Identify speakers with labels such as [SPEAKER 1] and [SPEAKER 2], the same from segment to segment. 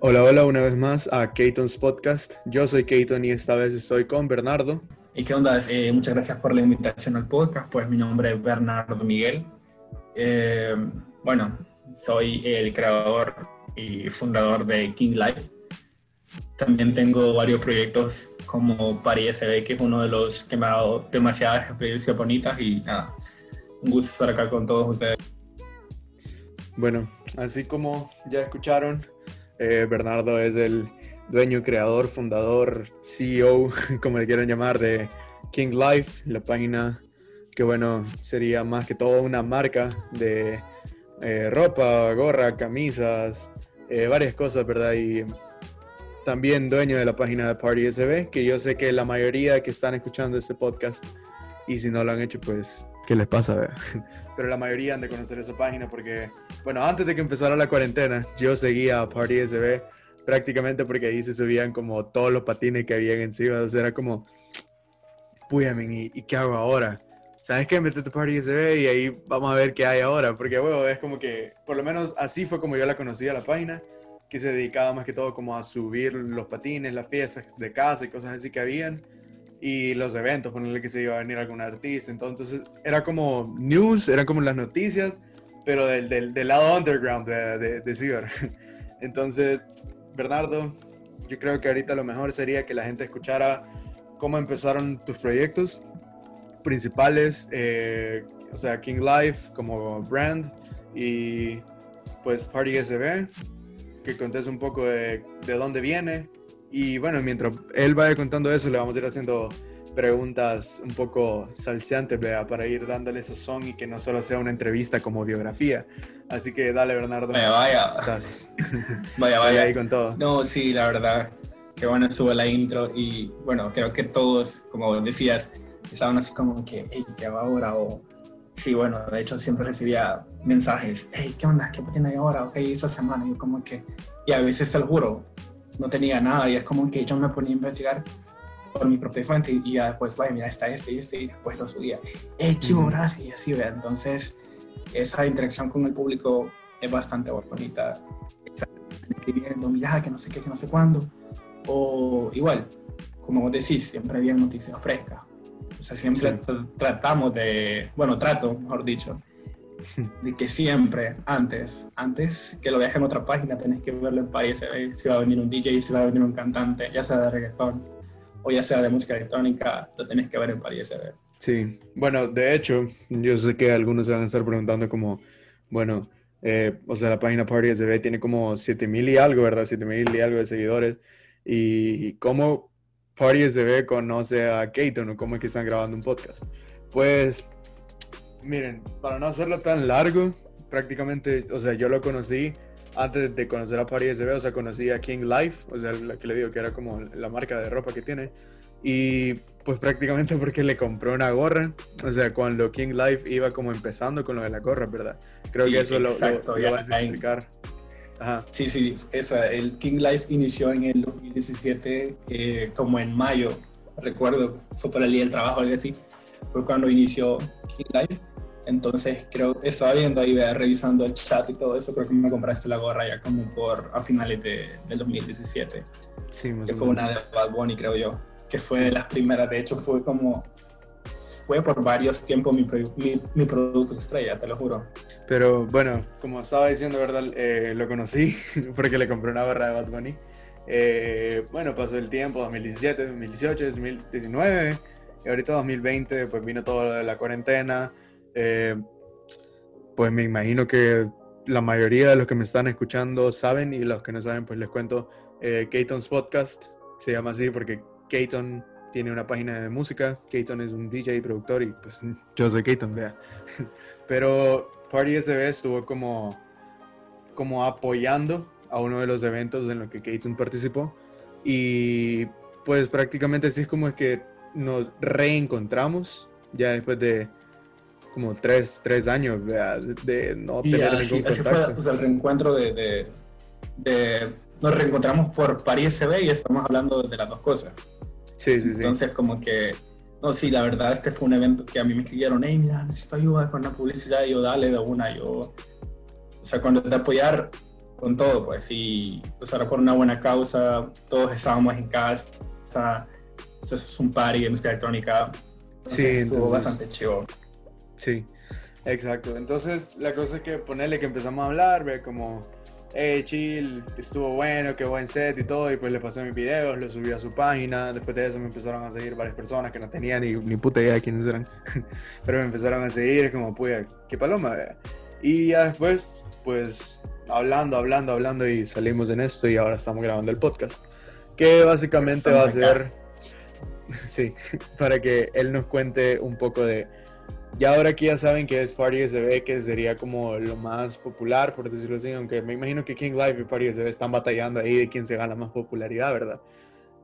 [SPEAKER 1] Hola, hola una vez más a Keaton's Podcast. Yo soy Keaton y esta vez estoy con Bernardo.
[SPEAKER 2] ¿Y qué onda? Eh, muchas gracias por la invitación al podcast. Pues mi nombre es Bernardo Miguel. Eh, bueno, soy el creador y fundador de King Life. También tengo varios proyectos como Pari SB, que es uno de los que me ha dado demasiadas experiencias bonitas y nada, un gusto estar acá con todos ustedes.
[SPEAKER 1] Bueno, así como ya escucharon, eh, Bernardo es el dueño, creador, fundador, CEO, como le quieran llamar, de King Life, la página que bueno, sería más que todo una marca de eh, ropa, gorra, camisas, eh, varias cosas, ¿verdad? Y también dueño de la página de Party SB, que yo sé que la mayoría que están escuchando este podcast, y si no lo han hecho, pues, ¿qué les pasa? Pero la mayoría han de conocer esa página porque, bueno, antes de que empezara la cuarentena, yo seguía a Party SB prácticamente porque ahí se subían como todos los patines que habían encima, o sea, era como, puyamen, ¿y, ¿y qué hago ahora? ¿sabes qué? Métete Party SB y ahí vamos a ver qué hay ahora. Porque, bueno, es como que, por lo menos así fue como yo la conocí a la página, que se dedicaba más que todo como a subir los patines, las fiestas de casa y cosas así que habían. Y los eventos, ponerle que se iba a venir algún artista. Entonces, era como news, eran como las noticias, pero del, del, lado underground de, de, Ciber. Entonces, Bernardo, yo creo que ahorita lo mejor sería que la gente escuchara cómo empezaron tus proyectos principales, eh, o sea, King Life como brand y pues Party SB, que contes un poco de, de dónde viene. Y bueno, mientras él vaya contando eso, le vamos a ir haciendo preguntas un poco salseantes, para ir dándole son y que no solo sea una entrevista como biografía. Así que dale, Bernardo.
[SPEAKER 2] Vaya, vaya.
[SPEAKER 1] Estás.
[SPEAKER 2] vaya, vaya.
[SPEAKER 1] ahí con todo.
[SPEAKER 2] No, sí, la verdad. Que bueno, sube la intro y bueno, creo que todos, como decías, estaban así como que, hey, ¿qué va ahora? O, sí, bueno, de hecho siempre recibía mensajes, hey, ¿qué onda? ¿Qué tiene ahora? Ok, esa semana. Y yo como que, y a veces te lo juro, no tenía nada y es como que yo me ponía a investigar por mi propia fuente y ya después, vaya, mira, está este y este y después lo subía. Hey, chivo, gracias. Y así, vea. Entonces, esa interacción con el público es bastante bonita. Escribiendo, mira, que no sé qué, que no sé cuándo. O igual, como vos decís, siempre había noticias frescas o sea, siempre sí. tratamos de, bueno, trato, mejor dicho, de que siempre, antes, antes que lo dejes en otra página, tenés que verlo en país, si va a venir un DJ, si va a venir un cantante, ya sea de reggaetón o ya sea de música electrónica, lo tenés que ver en París
[SPEAKER 1] Sí, bueno, de hecho, yo sé que algunos se van a estar preguntando como, bueno, eh, o sea, la página Party SB tiene como 7000 y algo, ¿verdad? 7000 y algo de seguidores. Y cómo Party SB conoce a Keaton o cómo es que están grabando un podcast. Pues, miren, para no hacerlo tan largo, prácticamente, o sea, yo lo conocí antes de conocer a Party SB, o sea, conocí a King Life, o sea, la que le digo que era como la marca de ropa que tiene. Y pues prácticamente porque le compró una gorra, o sea, cuando King Life iba como empezando con lo de la gorra, ¿verdad? Creo
[SPEAKER 2] sí,
[SPEAKER 1] que eso
[SPEAKER 2] exacto,
[SPEAKER 1] lo, lo, lo vas a explicar.
[SPEAKER 2] Ajá. Sí, sí, esa, el King Life inició en el 2017, eh, como en mayo, recuerdo, fue para el día del trabajo, algo así, fue cuando inició King Life. Entonces, creo, estaba viendo ahí, revisando el chat y todo eso, creo que me compraste la gorra ya como por a finales de, del 2017.
[SPEAKER 1] Sí,
[SPEAKER 2] que fue una de Bad Bunny, creo yo, que fue de las primeras, de hecho fue como, fue por varios tiempos mi, mi, mi producto estrella, te lo juro.
[SPEAKER 1] Pero bueno, como estaba diciendo, ¿verdad? Eh, lo conocí porque le compré una barra de Bad Bunny. Eh, bueno, pasó el tiempo, 2017, 2018, 2019, y ahorita 2020, pues vino todo lo de la cuarentena. Eh, pues me imagino que la mayoría de los que me están escuchando saben, y los que no saben, pues les cuento. Eh, Podcast se llama así porque Keaton tiene una página de música. Keaton es un DJ y productor, y pues yo soy Keaton, vea. Pero Party SB estuvo como, como apoyando a uno de los eventos en los que Keaton participó y pues prácticamente así es como es que nos reencontramos ya después de como tres, tres años de, de no
[SPEAKER 2] y
[SPEAKER 1] tener
[SPEAKER 2] así,
[SPEAKER 1] ningún
[SPEAKER 2] así
[SPEAKER 1] contacto.
[SPEAKER 2] fue pues, el reencuentro de, de, de, Nos reencontramos por París SB y estamos hablando de las dos cosas.
[SPEAKER 1] Sí, sí, sí.
[SPEAKER 2] Entonces como que no, sí, la verdad, este fue un evento que a mí me escribieron, hey, mira, necesito ayuda con la publicidad, y yo, dale de una, yo, o sea, cuando de apoyar, con todo, pues, y pues era por una buena causa, todos estábamos en casa, o sea, esto es un party de música electrónica,
[SPEAKER 1] sí,
[SPEAKER 2] estuvo bastante chido.
[SPEAKER 1] Sí, exacto. Entonces, la cosa es que ponerle que empezamos a hablar, ve como, hey, chill, estuvo bueno, qué buen set y todo, y pues le pasé mis videos, lo subí a su página, después de eso me empezaron a seguir varias personas que no tenían ni, ni puta idea de quiénes eran, pero me empezaron a seguir, como, pues, qué paloma, y ya después, pues, hablando, hablando, hablando y salimos en esto y ahora estamos grabando el podcast. Que básicamente va a ser, sí, para que él nos cuente un poco de, ya ahora que ya saben que es Party SB, que sería como lo más popular, por decirlo así, aunque me imagino que King Live y Party SB están batallando ahí de quién se gana más popularidad, ¿verdad?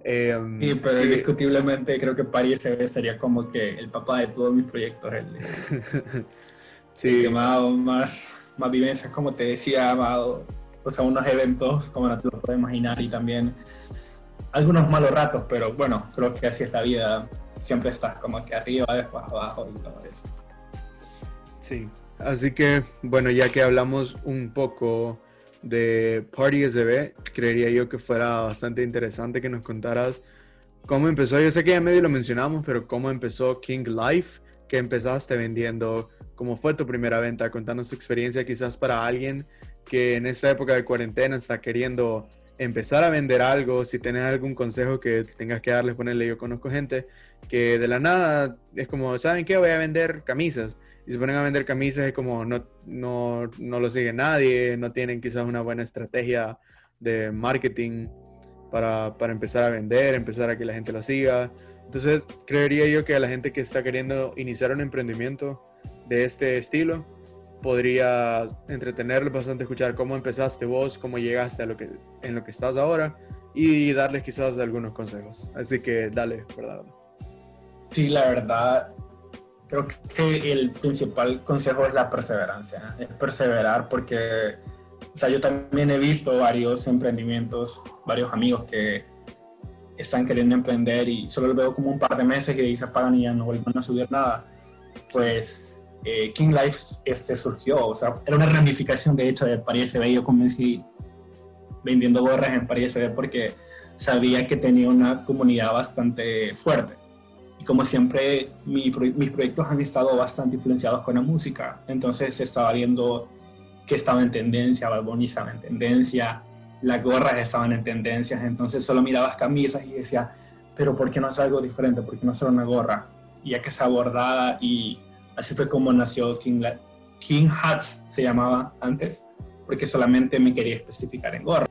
[SPEAKER 2] Em, sí, pero indiscutiblemente creo que Party SB sería como que el papá de todos mis proyectos, el, sí. más, más más vivencias, como te decía, amado, o sea, unos eventos, como no te lo puedes imaginar, y también algunos malos ratos, pero bueno, creo que así es la vida, siempre estás como que arriba, después abajo y todo eso.
[SPEAKER 1] Sí, así que bueno, ya que hablamos un poco de Party SB, creería yo que fuera bastante interesante que nos contaras cómo empezó, yo sé que ya medio lo mencionamos, pero cómo empezó King Life, que empezaste vendiendo cómo fue tu primera venta, contanos tu experiencia quizás para alguien que en esta época de cuarentena está queriendo empezar a vender algo, si tienes algún consejo que tengas que darles, ponerle, yo conozco gente que de la nada es como, ¿saben qué? Voy a vender camisas. Y se ponen a vender camisas es como no, no, no lo sigue nadie, no tienen quizás una buena estrategia de marketing para, para empezar a vender, empezar a que la gente lo siga. Entonces, creería yo que a la gente que está queriendo iniciar un emprendimiento, de este estilo, podría entretenerles bastante escuchar cómo empezaste vos, cómo llegaste a lo que, en lo que estás ahora y darles quizás algunos consejos. Así que dale, ¿verdad?
[SPEAKER 2] Sí, la verdad, creo que el principal consejo es la perseverancia, es perseverar porque, o sea, yo también he visto varios emprendimientos, varios amigos que están queriendo emprender y solo lo veo como un par de meses y de ahí se apagan y ya no vuelven a subir nada. Pues eh, King Life este, surgió, o sea, era una ramificación de hecho de París SB. Yo comencé vendiendo gorras en París SB porque sabía que tenía una comunidad bastante fuerte. Como siempre, mis proyectos han estado bastante influenciados con la música. Entonces estaba viendo que estaba en tendencia, Bad estaba en tendencia, las gorras estaban en tendencias. Entonces solo mirabas camisas y decía, pero ¿por qué no hacer algo diferente? ¿Por qué no hacer una gorra? Y ya que es abordada y Así fue como nació King, King Hats, se llamaba antes, porque solamente me quería especificar en gorra.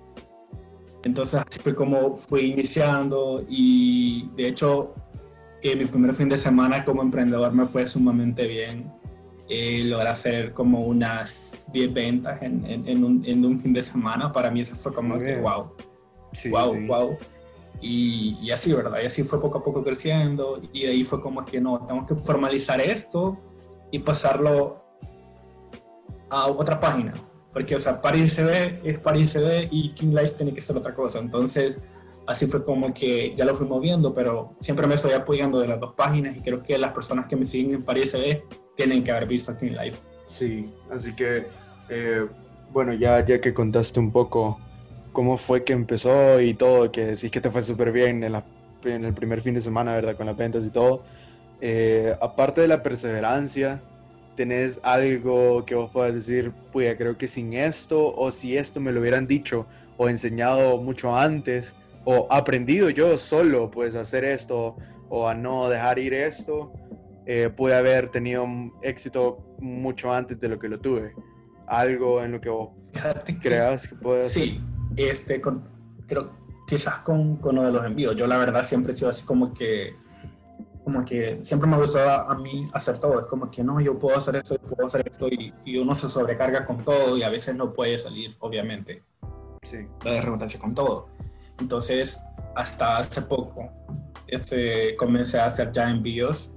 [SPEAKER 2] Entonces así fue como fui iniciando y de hecho eh, mi primer fin de semana como emprendedor me fue sumamente bien. Eh, logré hacer como unas 10 ventas en, en, un, en, un, fin de semana. Para mí eso fue como que wow. wow, wow. Y, y, así, ¿verdad? Y así fue poco a poco creciendo y de ahí fue como que no, tenemos que formalizar esto y pasarlo a otra página. Porque, o sea, Paris CB es Paris CB y King Life tiene que ser otra cosa. Entonces, así fue como que ya lo fui moviendo, pero siempre me estoy apoyando de las dos páginas y creo que las personas que me siguen en Paris CB tienen que haber visto King Life.
[SPEAKER 1] Sí, así que, eh, bueno, ya, ya que contaste un poco cómo fue que empezó y todo, que decís que te fue súper bien en, en el primer fin de semana, ¿verdad? Con las ventas y todo eh, aparte de la perseverancia, ¿tenés algo que vos puedas decir, pues creo que sin esto, o si esto me lo hubieran dicho o enseñado mucho antes, o aprendido yo solo, pues, a hacer esto, o a no dejar ir esto, eh, pude haber tenido éxito mucho antes de lo que lo tuve? Algo en lo que vos creas que puede
[SPEAKER 2] ser. Sí, este, con, creo, quizás con, con lo de los envíos. Yo la verdad siempre he sido así como que como que siempre me gustaba a mí hacer todo. Es como que no, yo puedo hacer esto, yo puedo hacer esto y, y uno se sobrecarga con todo y a veces no puede salir, obviamente. Sí. La de redundancia con todo. Entonces, hasta hace poco, este, comencé a hacer ya envíos,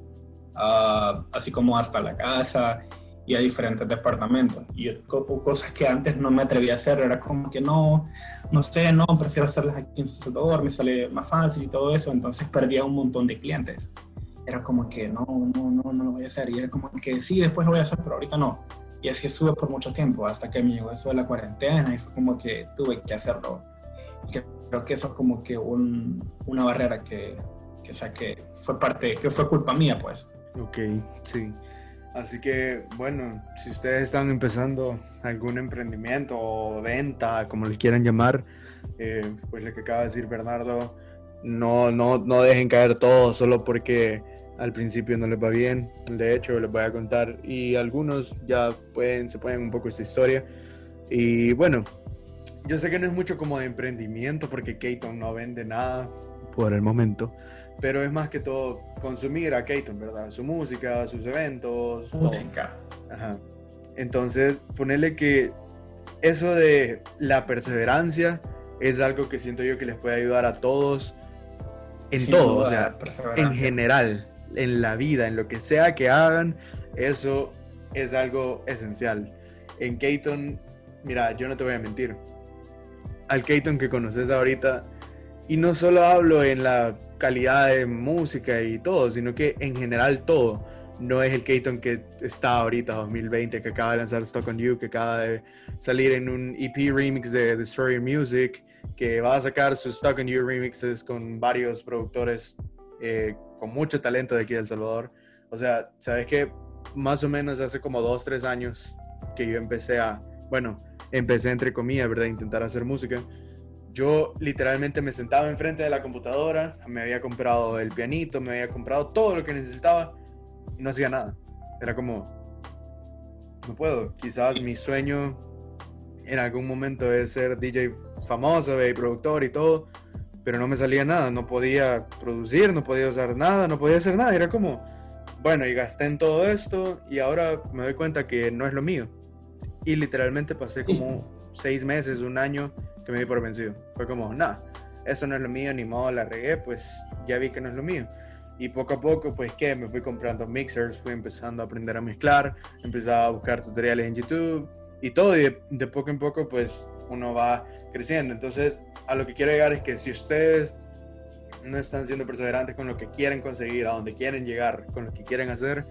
[SPEAKER 2] uh, así como hasta la casa y a diferentes departamentos. Y cosas que antes no me atrevía a hacer, era como que no, no sé, no, prefiero hacerlas aquí en Salvador, me sale más fácil y todo eso. Entonces perdía un montón de clientes era como que no, no, no, no lo voy a hacer. Y era como que sí, después lo voy a hacer, pero ahorita no. Y así estuve por mucho tiempo, hasta que me llegó eso de la cuarentena y fue como que tuve que hacerlo. Y creo que eso es como que un, una barrera que, que, o sea, que fue parte, que fue culpa mía, pues.
[SPEAKER 1] Ok, sí. Así que, bueno, si ustedes están empezando algún emprendimiento o venta, como le quieran llamar, eh, pues lo que acaba de decir Bernardo, no, no, no dejen caer todo solo porque al principio no les va bien. De hecho, les voy a contar y algunos ya pueden, se pueden un poco esta historia. Y bueno, yo sé que no es mucho como de emprendimiento porque Keaton no vende nada por el momento, pero es más que todo consumir a Keaton, ¿verdad? Su música, sus eventos.
[SPEAKER 2] Música.
[SPEAKER 1] Ajá. Entonces, ponerle que eso de la perseverancia es algo que siento yo que les puede ayudar a todos en todo, o sea, en general, en la vida, en lo que sea que hagan, eso es algo esencial. En Keaton, mira, yo no te voy a mentir, al Keaton que conoces ahorita, y no solo hablo en la calidad de música y todo, sino que en general todo. No es el Keaton que está ahorita, 2020, que acaba de lanzar Stock on You, que acaba de salir en un EP remix de The Music, que va a sacar sus Stock on You remixes con varios productores eh, con mucho talento de aquí de El Salvador. O sea, ¿sabes qué? Más o menos hace como dos, tres años que yo empecé a, bueno, empecé entre comillas, ¿verdad? Intentar hacer música. Yo literalmente me sentaba enfrente de la computadora, me había comprado el pianito, me había comprado todo lo que necesitaba y no hacía nada. Era como, no puedo. Quizás mi sueño en algún momento es ser DJ famoso y productor y todo, pero no me salía nada, no podía producir, no podía usar nada, no podía hacer nada, era como, bueno, y gasté en todo esto y ahora me doy cuenta que no es lo mío. Y literalmente pasé como seis meses, un año que me di por vencido. Fue como, nada, eso no es lo mío, ni modo, la regué, pues ya vi que no es lo mío. Y poco a poco, pues que me fui comprando mixers, fui empezando a aprender a mezclar, empezaba a buscar tutoriales en YouTube y todo, y de, de poco en poco, pues uno va creciendo. Entonces, a lo que quiero llegar es que si ustedes no están siendo perseverantes con lo que quieren conseguir, a donde quieren llegar, con lo que quieren hacer,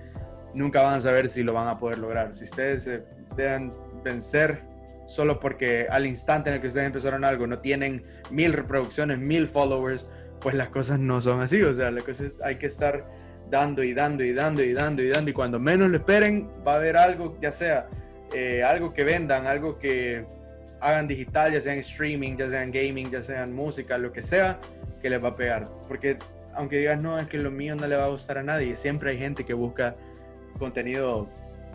[SPEAKER 1] nunca van a saber si lo van a poder lograr. Si ustedes se dejan vencer solo porque al instante en el que ustedes empezaron algo no tienen mil reproducciones, mil followers, pues las cosas no son así. O sea, las cosas hay que estar dando y dando y dando y dando y dando. Y cuando menos lo esperen, va a haber algo, ya sea eh, algo que vendan, algo que hagan digital, ya sea en streaming, ya sea en gaming, ya sea en música, lo que sea, que les va a pegar. Porque aunque digas, no, es que lo mío no le va a gustar a nadie, siempre hay gente que busca contenido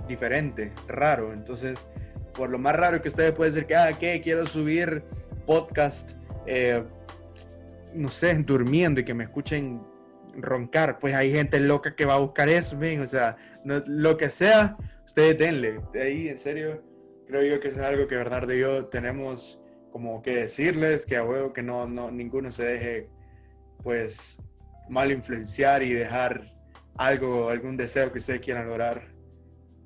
[SPEAKER 1] diferente, raro. Entonces, por lo más raro que ustedes pueden decir que, ah, ¿qué? Quiero subir podcast, eh, no sé, durmiendo y que me escuchen roncar. Pues hay gente loca que va a buscar eso, o sea, lo que sea, ustedes denle. De ahí, en serio, creo yo que es algo que Bernardo y yo tenemos como que decirles, que a huevo que no, no, ninguno se deje, pues, mal influenciar y dejar algo, algún deseo que ustedes quieran lograr,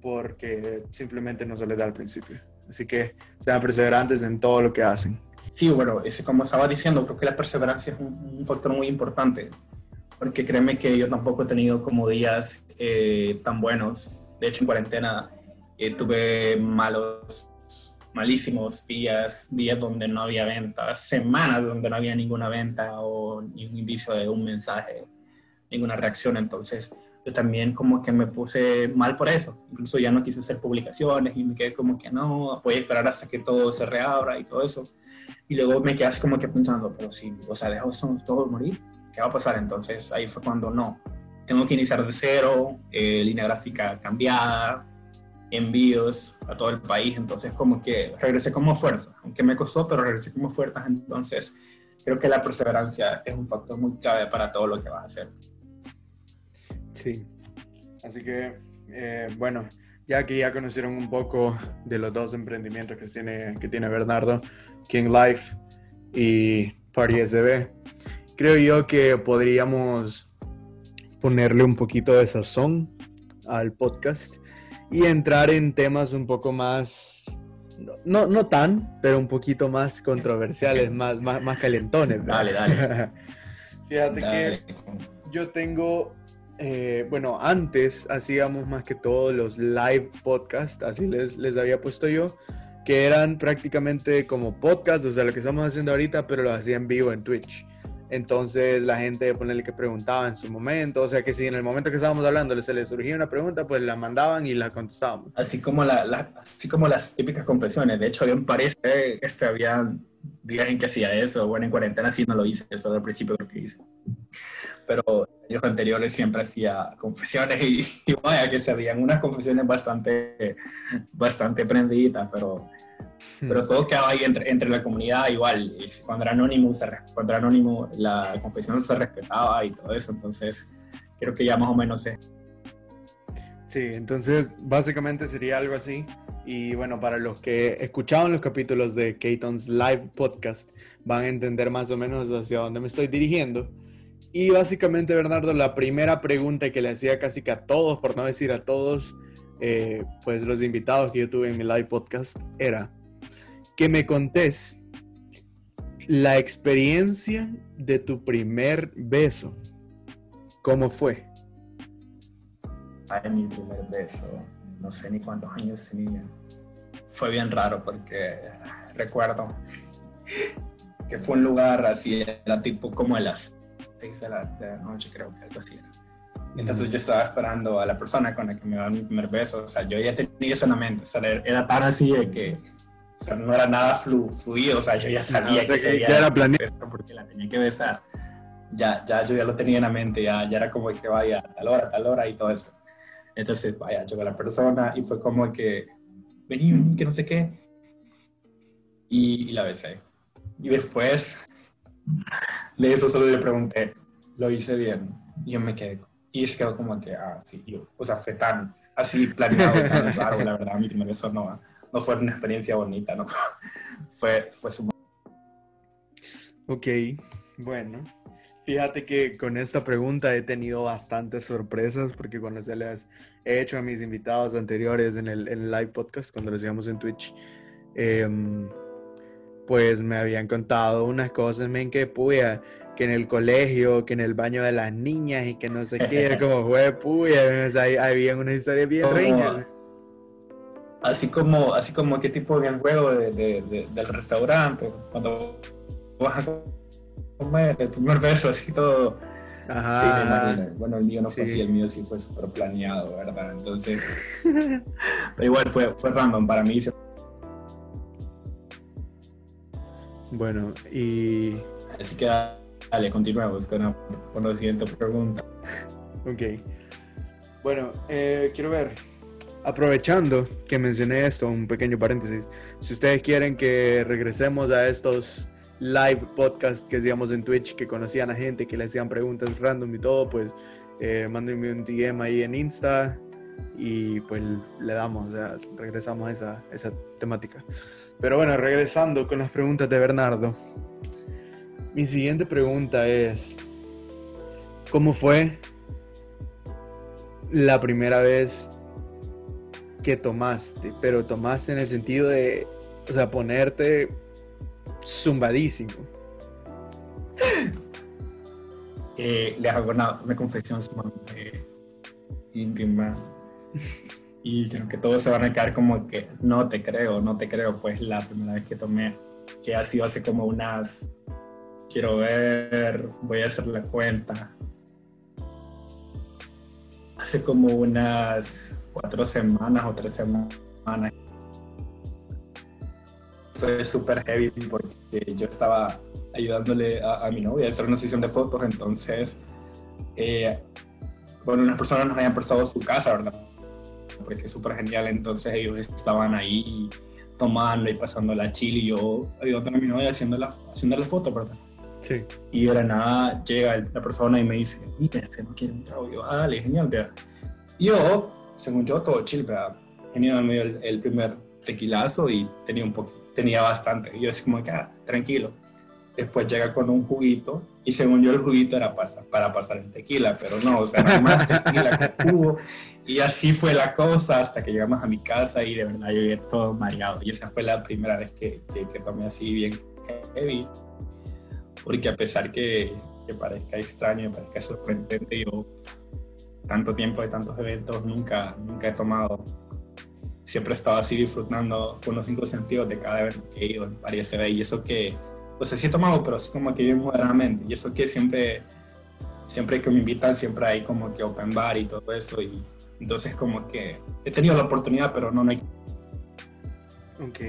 [SPEAKER 1] porque simplemente no se les da al principio. Así que sean perseverantes en todo lo que hacen.
[SPEAKER 2] Sí, bueno, como estaba diciendo, creo que la perseverancia es un, factor muy importante, porque créeme que yo tampoco he tenido como días eh, tan buenos. De hecho, en cuarentena eh, tuve malos, malísimos días, días donde no había venta, semanas donde no había ninguna venta o ningún indicio de un mensaje, ninguna reacción. Entonces, yo también como que me puse mal por eso. Incluso ya no quise hacer publicaciones y me quedé como que no, voy a esperar hasta que todo se reabra y todo eso. Y luego me quedé así como que pensando, pero si, o sea, dejamos todos morir, ¿qué va a pasar? Entonces ahí fue cuando no, tengo que iniciar de cero, eh, línea gráfica cambiada, envíos a todo el país, entonces como que regresé como fuerza, aunque me costó, pero regresé como fuerza, entonces creo que la perseverancia es un factor muy clave para todo lo que vas a hacer.
[SPEAKER 1] Sí, así que eh, bueno, ya que ya conocieron un poco de los dos emprendimientos que tiene, que tiene Bernardo, King Life y Party SB, creo yo que podríamos ponerle un poquito de sazón al podcast y entrar en temas un poco más, no, no tan, pero un poquito más controversiales, más, más, más calentones.
[SPEAKER 2] Dale, dale.
[SPEAKER 1] Fíjate que yo tengo eh, bueno, antes hacíamos más que todo los live podcasts, así les, les había puesto yo, que eran prácticamente como podcasts, o sea, lo que estamos haciendo ahorita, pero lo hacía en vivo en Twitch. Entonces la gente, ponerle que preguntaba en su momento, o sea que si en el momento que estábamos hablando se les surgía una pregunta, pues la mandaban y la contestábamos.
[SPEAKER 2] Así como, las típicas confesiones, de hecho, me parece, este, había días en que hacía eso, bueno, en cuarentena sí no lo hice, eso al principio creo que hice. Pero años anteriores siempre hacía confesiones y, vaya que se habían unas confesiones bastante, bastante prendidas, pero Hmm. pero todo quedaba ahí entre, entre la comunidad igual. Y cuando era anónimo, cuando era anónimo, la confesión se respetaba y todo eso. Entonces, creo que ya más o menos sé.
[SPEAKER 1] Sí, entonces básicamente sería algo así. Y bueno, para los que escuchaban los capítulos de Keaton's Live Podcast, van a entender más o menos hacia dónde me estoy dirigiendo. Y básicamente, Bernardo, la primera pregunta que le hacía casi que a todos, por no decir a todos, eh, pues los invitados que yo tuve en mi live podcast era, que me contés la experiencia de tu primer beso. ¿Cómo fue?
[SPEAKER 2] Ay, mi primer beso, no sé ni cuántos años tenía. Fue bien raro porque recuerdo que fue un lugar así, era tipo como a las 6 de la, noche, creo que algo así Entonces yo estaba esperando a la persona con la que me daba mi primer beso. O sea, yo ya tenía eso en la mente. O sea, era tan así de que o sea, no era nada fluido, o sea, yo ya sabía que,
[SPEAKER 1] ya era planeado.
[SPEAKER 2] Porque la tenía que besar. Ya, ya, yo ya lo tenía en la mente, ya, ya era como que vaya a tal hora, tal hora y todo eso. Entonces, vaya, llegó la persona y fue como que, vení, vení, que no sé qué. Y, la besé. Y después de eso solo le pregunté, ¿lo hice bien? Y yo me quedé, y se quedó como que, ah, sí, yo, o sea, fue tan así planeado, tan raro, la verdad, a mí me besó, no no fue una experiencia bonita, ¿no? fue, fue su...
[SPEAKER 1] Ok, bueno. Fíjate que con esta pregunta he tenido bastantes sorpresas porque cuando se las he hecho a mis invitados anteriores en el, live podcast, cuando los hacíamos en Twitch, em, pues me habían contado unas cosas, men, que puya, que en el colegio, que en el baño de las niñas y que no sé qué, como fue puya, o sea, había una historia bien reña
[SPEAKER 2] así como, así como qué tipo de juego de, del restaurante, cuando vas a comer el primer beso, así todo. Ajá. bueno, el mío no fue así, el mío sí fue súper planeado, ¿verdad? Entonces, pero igual fue, fue random para mí.
[SPEAKER 1] Bueno, y...
[SPEAKER 2] Así que dale, continuemos con la, con la siguiente pregunta.
[SPEAKER 1] ok. Bueno, eh, quiero ver, aprovechando que mencioné esto, un pequeño paréntesis, si ustedes quieren que regresemos a estos live podcasts que hacíamos en Twitch, que conocían a gente, que le hacían preguntas random y todo, pues eh, mándenme un DM ahí en Insta y pues le damos, o sea, regresamos a esa, esa temática. Pero bueno, regresando con las preguntas de Bernardo. Mi siguiente pregunta es, ¿cómo fue la primera vez que tomaste, pero tomaste en el sentido de, o sea, ponerte zumbadísimo.
[SPEAKER 2] Eh, le hago una, una confesión sumamente íntima y creo que todos se van a quedar como que no te creo, no te creo, pues la primera vez que tomé, que ha sido hace como unas, quiero ver, voy a hacer la cuenta, hace como unas cuatro semanas o tres semanas. Fue súper heavy porque yo estaba ayudándole a, mi novia a hacer una sesión de fotos, entonces, eh, bueno, unas personas nos habían prestado su casa, ¿verdad? Porque es súper genial, entonces ellos estaban ahí tomando y pasando la chile y yo mi novia haciendo la, haciendo la foto, ¿verdad?
[SPEAKER 1] Sí.
[SPEAKER 2] Y de nada llega la persona y me dice, mira, este no quiere un trago. Y yo, ah, dale, genial, vea. Yo según yo, todo chill, pero tenía el, el, primer tequilazo y tenía un poquito, tenía bastante. Y yo así como que, ah, tranquilo. Después llega con un juguito y según yo el juguito era para, para pasar el tequila, pero no, o sea, nada más tequila que tuvo. Y así fue la cosa hasta que llegamos a mi casa y de verdad yo llegué todo mareado. Y esa fue la primera vez que, que, tomé así bien heavy. Porque a pesar que, que parezca extraño, parezca sorprendente, yo tanto tiempo de tantos eventos, nunca, nunca he tomado. Siempre he estado así disfrutando con los cinco sentidos de cada evento que he ido en ve Y eso que, pues sí he tomado, pero así como que bien moderadamente. Y eso que siempre, siempre que me invitan, siempre hay como que open bar y todo eso. Y entonces como que he tenido la oportunidad, pero no, no hay.
[SPEAKER 1] Ok.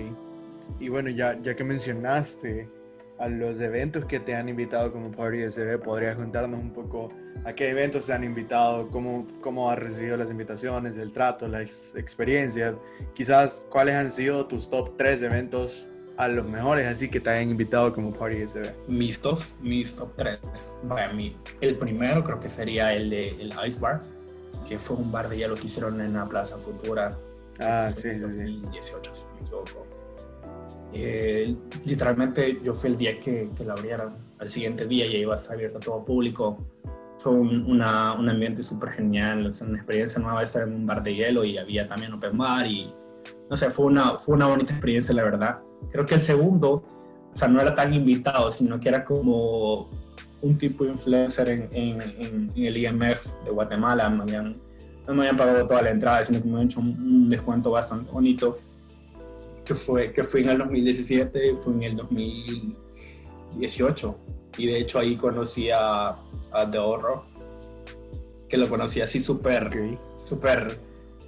[SPEAKER 1] Y bueno, ya, ya que mencionaste a los eventos que te han invitado como Party SB, ¿podrías contarnos un poco a qué eventos se han invitado, cómo, cómo has recibido las invitaciones, el trato, las experiencias? Quizás cuáles han sido tus top 3 eventos a los mejores, así que te hayan invitado como Party SB.
[SPEAKER 2] Mis top, mis top 3. Para mí, el primero creo que sería el de el Ice Bar, que fue un bar de hielo que hicieron en la Plaza Futura.
[SPEAKER 1] Ah, sí, sí,
[SPEAKER 2] 2018, si me equivoco eh, literalmente yo fui el día que, que, la abrieron. Al siguiente día ya iba a estar abierto a todo público. Fue un, una, un ambiente súper genial, es una experiencia nueva estar en un bar de hielo y había también open bar y no sé, fue una, fue una bonita experiencia, la verdad. Creo que el segundo, o sea, no era tan invitado, sino que era como un tipo de influencer en, en, en, el IMF de Guatemala. Me habían, no me habían pagado toda la entrada, sino que me habían hecho un, un descuento bastante bonito que fue, que fue en el 2017 y fue en el 2018. Y de hecho ahí conocí a, a The Horror, que lo conocí así súper, súper,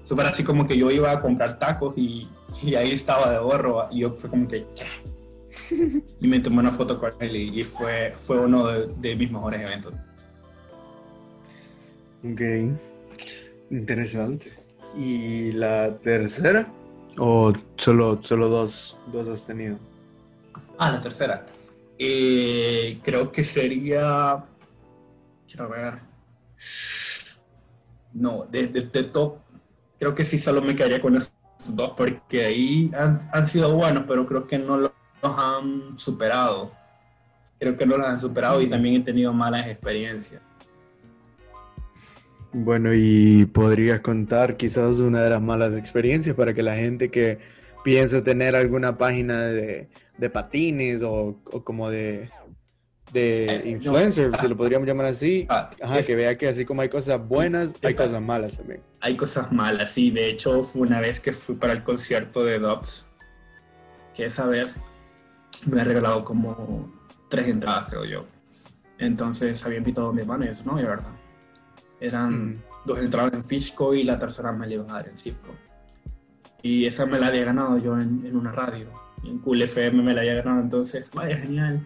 [SPEAKER 2] súper así como que yo iba a comprar tacos y, y ahí estaba The Horror y yo fue como que... y me tomé una foto con él y, fue, fue uno de, de mis mejores eventos.
[SPEAKER 1] Ok, interesante. ¿Y la tercera? ¿O solo, solo dos, dos has tenido?
[SPEAKER 2] Ah, la tercera. Eh, creo que sería. Quiero ver. No, de, de, top. Creo que sí, solo me quedaría con esos dos, porque ahí han, han sido buenos, pero creo que no los han superado. Creo que no los han superado y también he tenido malas experiencias.
[SPEAKER 1] Bueno, y podrías contar quizás una de las malas experiencias para que la gente que piensa tener alguna página de, patines o, como de, de eh, influencer, se lo podríamos llamar así, ah, que vea que así como hay cosas buenas, hay cosas malas también.
[SPEAKER 2] Hay cosas malas, sí. De hecho, fue una vez que fui para el concierto de Dobbs, que esa vez me ha regalado como tres entradas, creo yo. Entonces había invitado a mi hermano y eso, ¿no? Y verdad. Eran mm. dos entradas en físico y la tercera me la iban a dar en Cisco. Y esa me la había ganado yo en, una radio. en Cool FM me la había ganado, entonces, vaya, genial.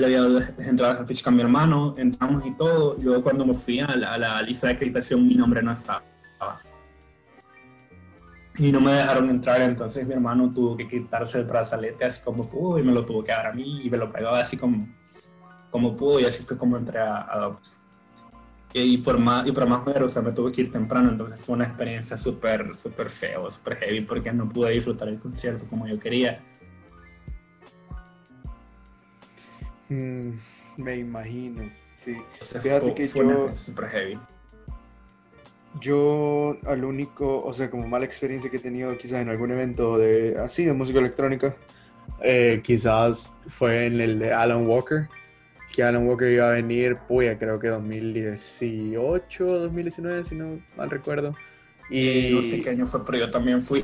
[SPEAKER 2] Le había dado las entradas en físico a mi hermano, entramos y todo. Y luego cuando me fui a la, a la lista de acreditación, mi nombre no estaba y no me dejaron entrar, entonces mi hermano tuvo que quitarse el brazalete así como pudo y me lo tuvo que dar a mí y me lo pegaba así como, como pudo y así fue como entré a, a y por más, y por más o sea, me tuve que ir temprano, entonces fue una experiencia súper, súper feo, súper heavy, porque no pude disfrutar el concierto como yo quería.
[SPEAKER 1] Mm, me imagino, sí.
[SPEAKER 2] Fíjate que fue yo, súper heavy.
[SPEAKER 1] Yo, al único, o sea, como mala experiencia que he tenido quizás en algún evento de así, de música electrónica, eh, quizás fue en el de Alan Walker que Alan Walker iba a venir, puya, creo que 2018, 2019, si no mal recuerdo.
[SPEAKER 2] Y no sé qué año fue, pero yo también fui.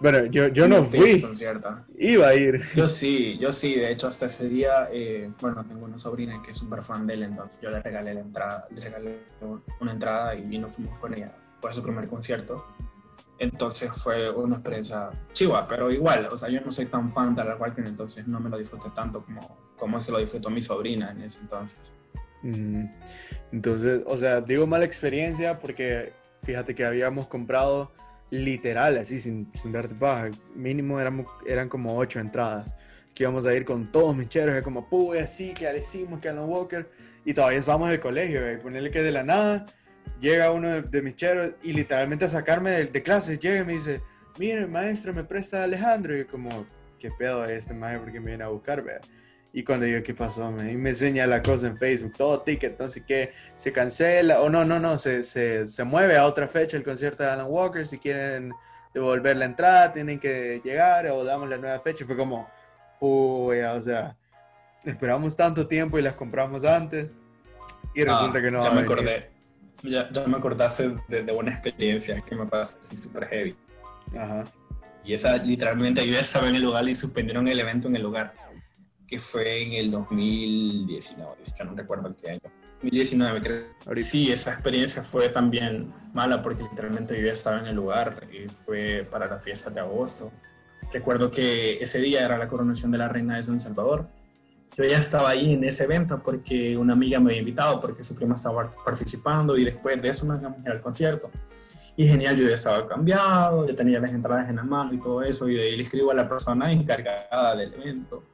[SPEAKER 1] Bueno, yo, yo no fui. Iba a ir.
[SPEAKER 2] Yo sí, yo sí. De hecho, hasta ese día, eh, bueno, tengo una sobrina que es súper fan de él, entonces yo le regalé la entrada, le regalé una entrada y vino, fuimos con ella. Fue su primer concierto. Entonces fue una experiencia chiva, pero igual, o sea, yo no soy tan fan de la Walker, entonces no me lo disfruté tanto como, como se lo disfrutó mi sobrina en ese entonces.
[SPEAKER 1] Entonces, o sea, digo mala experiencia porque fíjate que habíamos comprado literal, así, sin, sin darte paja, mínimo eran, eran como ocho entradas, que íbamos a ir con todos mis cheros, es como, puy, así, que ya le hicimos, que Alan Walker, y todavía estábamos en el colegio, y ponerle que de la nada llega uno de, mis cheros y literalmente a sacarme de, de clases, llega y me dice, mire, maestro, me presta Alejandro, y yo como, ¿qué pedo es este maestro? porque me viene a buscar, vea? Y cuando yo, ¿qué pasó? Me, y me enseña la cosa en Facebook, todo ticket, entonces que se cancela, o no, no, no, se, se, se, mueve a otra fecha el concierto de Alan Walker, si quieren devolver la entrada, tienen que llegar, o damos la nueva fecha, fue como, uy, o sea, esperamos tanto tiempo y las compramos antes, y resulta
[SPEAKER 2] ah,
[SPEAKER 1] que no.
[SPEAKER 2] Ya me acordé, Ya, ya me acordaste de, de una experiencia que me pasó así súper heavy.
[SPEAKER 1] Ajá.
[SPEAKER 2] Y esa literalmente yo ya estaba en el lugar y suspendieron el evento en el lugar, que fue en el 2019, ya no recuerdo qué año. 2019 creo. Sí, esa experiencia fue también mala porque literalmente yo ya estaba en el lugar y fue para la fiesta de agosto. Recuerdo que ese día era la coronación de la reina de San Salvador. Yo ya estaba ahí en ese evento porque una amiga me había invitado porque su prima estaba participando y después de eso nos íbamos a ir al concierto. Y genial, yo ya estaba cambiado, ya tenía las entradas en la mano y todo eso, y de ahí le escribo a la persona encargada del evento.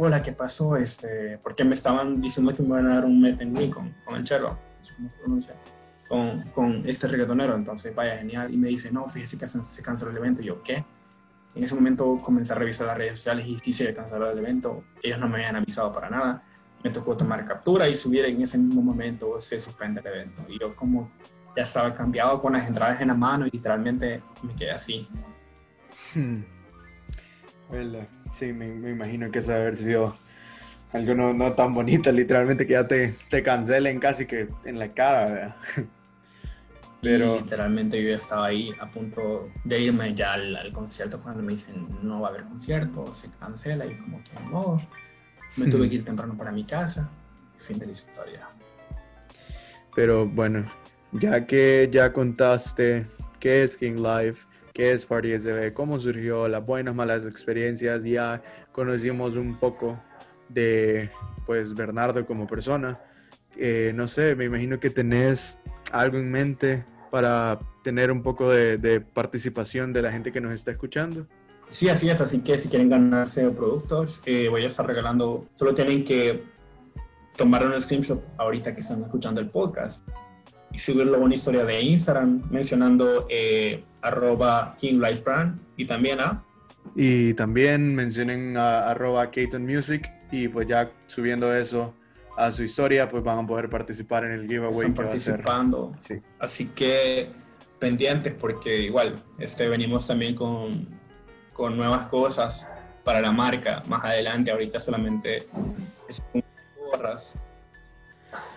[SPEAKER 2] Hola, ¿qué pasó? Este, porque me estaban diciendo que me iban a dar un met en me con, con el chelo, cómo se pronuncia, con, con este reggaetonero. Entonces, vaya, genial. Y me dice, no, fíjese que se, canceló el evento. Y yo, ¿qué? En ese momento comencé a revisar las redes sociales y sí se canceló el evento. Ellos no me habían avisado para nada. Me tocó tomar captura y subir en ese mismo momento se suspende el evento. Y yo como ya estaba cambiado con las entradas en la mano y literalmente me quedé así.
[SPEAKER 1] Hmm. Well, sí, me, me, imagino que eso debe haber sido algo no, no, tan bonito, literalmente que ya te, te cancelen casi que en la cara, ¿verdad?
[SPEAKER 2] Pero y literalmente yo ya estaba ahí a punto de irme ya al, al, concierto cuando me dicen no va a haber concierto, se cancela y como que no, me tuve que ir temprano para mi casa, fin de la historia.
[SPEAKER 1] Pero bueno, ya que ya contaste qué es King Life, qué es Party SB, cómo surgió, las buenas, malas experiencias, ya conocimos un poco de pues Bernardo como persona. Eh, no sé, me imagino que tenés algo en mente para tener un poco de, participación de la gente que nos está escuchando.
[SPEAKER 2] Sí, así es, así que si quieren ganarse productos, eh, voy a estar regalando, solo tienen que tomar un screenshot ahorita que están escuchando el podcast y subirlo a una historia de Instagram mencionando eh, arroba KingLifeBrand y también a...
[SPEAKER 1] Y también mencionen a, arroba Keaton Music y pues ya subiendo eso a su historia pues van a poder participar en el giveaway.
[SPEAKER 2] Están participando. Sí. Así que pendientes porque igual este, venimos también con, con nuevas cosas para la marca más adelante. Ahorita solamente es gorras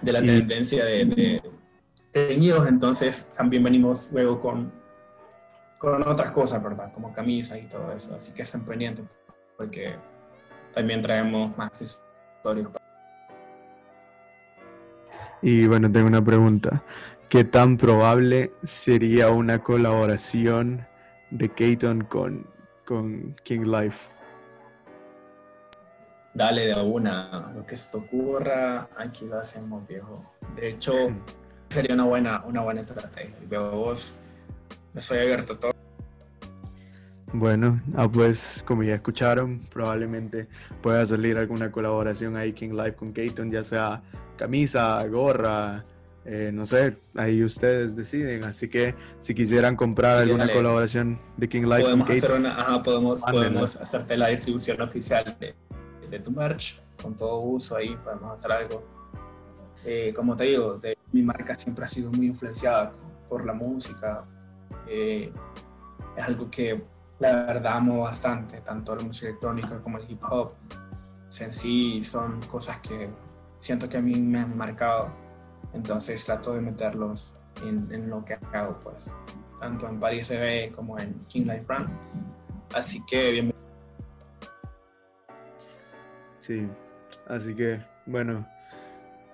[SPEAKER 2] de la y, tendencia de, de teñidos, entonces también venimos luego con, con otras cosas, ¿verdad? Como camisas y todo eso. Así que estén pendientes porque también traemos más accesorios.
[SPEAKER 1] Y bueno, tengo una pregunta. ¿Qué tan probable sería una colaboración de Keaton con, con King Life?
[SPEAKER 2] Dale de una, lo que se te ocurra, aquí lo hacemos, viejo. De hecho, sería una buena, una buena estrategia. Veo vos, estoy abierto a todo.
[SPEAKER 1] Bueno, ah, pues como ya escucharon, probablemente pueda salir alguna colaboración ahí King Life con Keaton, ya sea camisa, gorra, eh, no sé, ahí ustedes deciden. Así que si quisieran comprar sí, alguna dale. colaboración de King Life
[SPEAKER 2] podemos
[SPEAKER 1] con
[SPEAKER 2] hacer
[SPEAKER 1] Keaton,
[SPEAKER 2] una, ajá, podemos, podemos hacerte la distribución oficial de, de, tu merch con todo uso ahí, podemos hacer algo. Eh, como te digo, de, mi marca siempre ha sido muy influenciada por la música. Eh, es algo que la verdad amo bastante, tanto la música electrónica como el hip hop. En sí son cosas que siento que a mí me han marcado. Entonces trato de meterlos en, lo que hago, pues, tanto en Paris CB como en King Life Brand. Así que bienvenido.
[SPEAKER 1] Sí, así que bueno,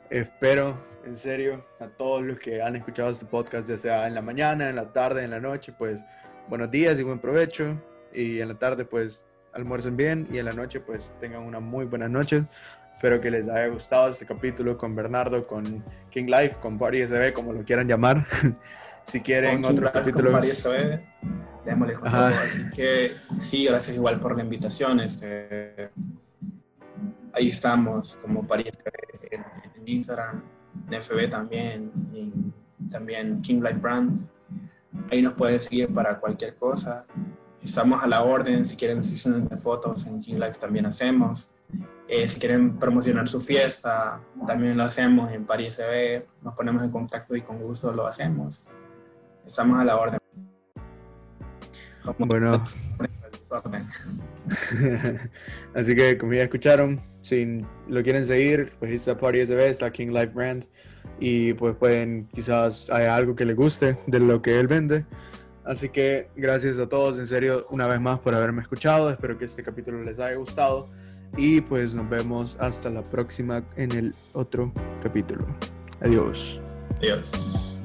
[SPEAKER 1] espero en serio a todos los que han escuchado este podcast, ya sea en la mañana, en la tarde, en la noche, pues buenos días y buen provecho. Y en la tarde, pues almuercen bien y en la noche, pues tengan una muy buena noche. Espero que les haya gustado este capítulo con Bernardo, con King Life, con Party SB, como lo quieran llamar. si quieren
[SPEAKER 2] con
[SPEAKER 1] otro capítulo.
[SPEAKER 2] Démosle con todo. Así que sí, gracias igual por la invitación. Este, ahí estamos, como Party SB en, en Instagram, en FB también, y también King Life Brand. Ahí nos pueden seguir para cualquier cosa. Estamos a la orden. Si quieren sesiones de fotos en King Life también hacemos. Eh, si quieren promocionar su fiesta, también lo hacemos en París CB. Nos ponemos en contacto y con gusto lo hacemos. Estamos a la orden.
[SPEAKER 1] Bueno. Así que como ya escucharon, si lo quieren seguir, pues está Party SB, está King Life Brand. y pues pueden quizás hay algo que les guste de lo que él vende. Así que gracias a todos, en serio, una vez más por haberme escuchado. Espero que este capítulo les haya gustado. Y pues nos vemos hasta la próxima en el otro capítulo. Adiós.
[SPEAKER 2] Adiós.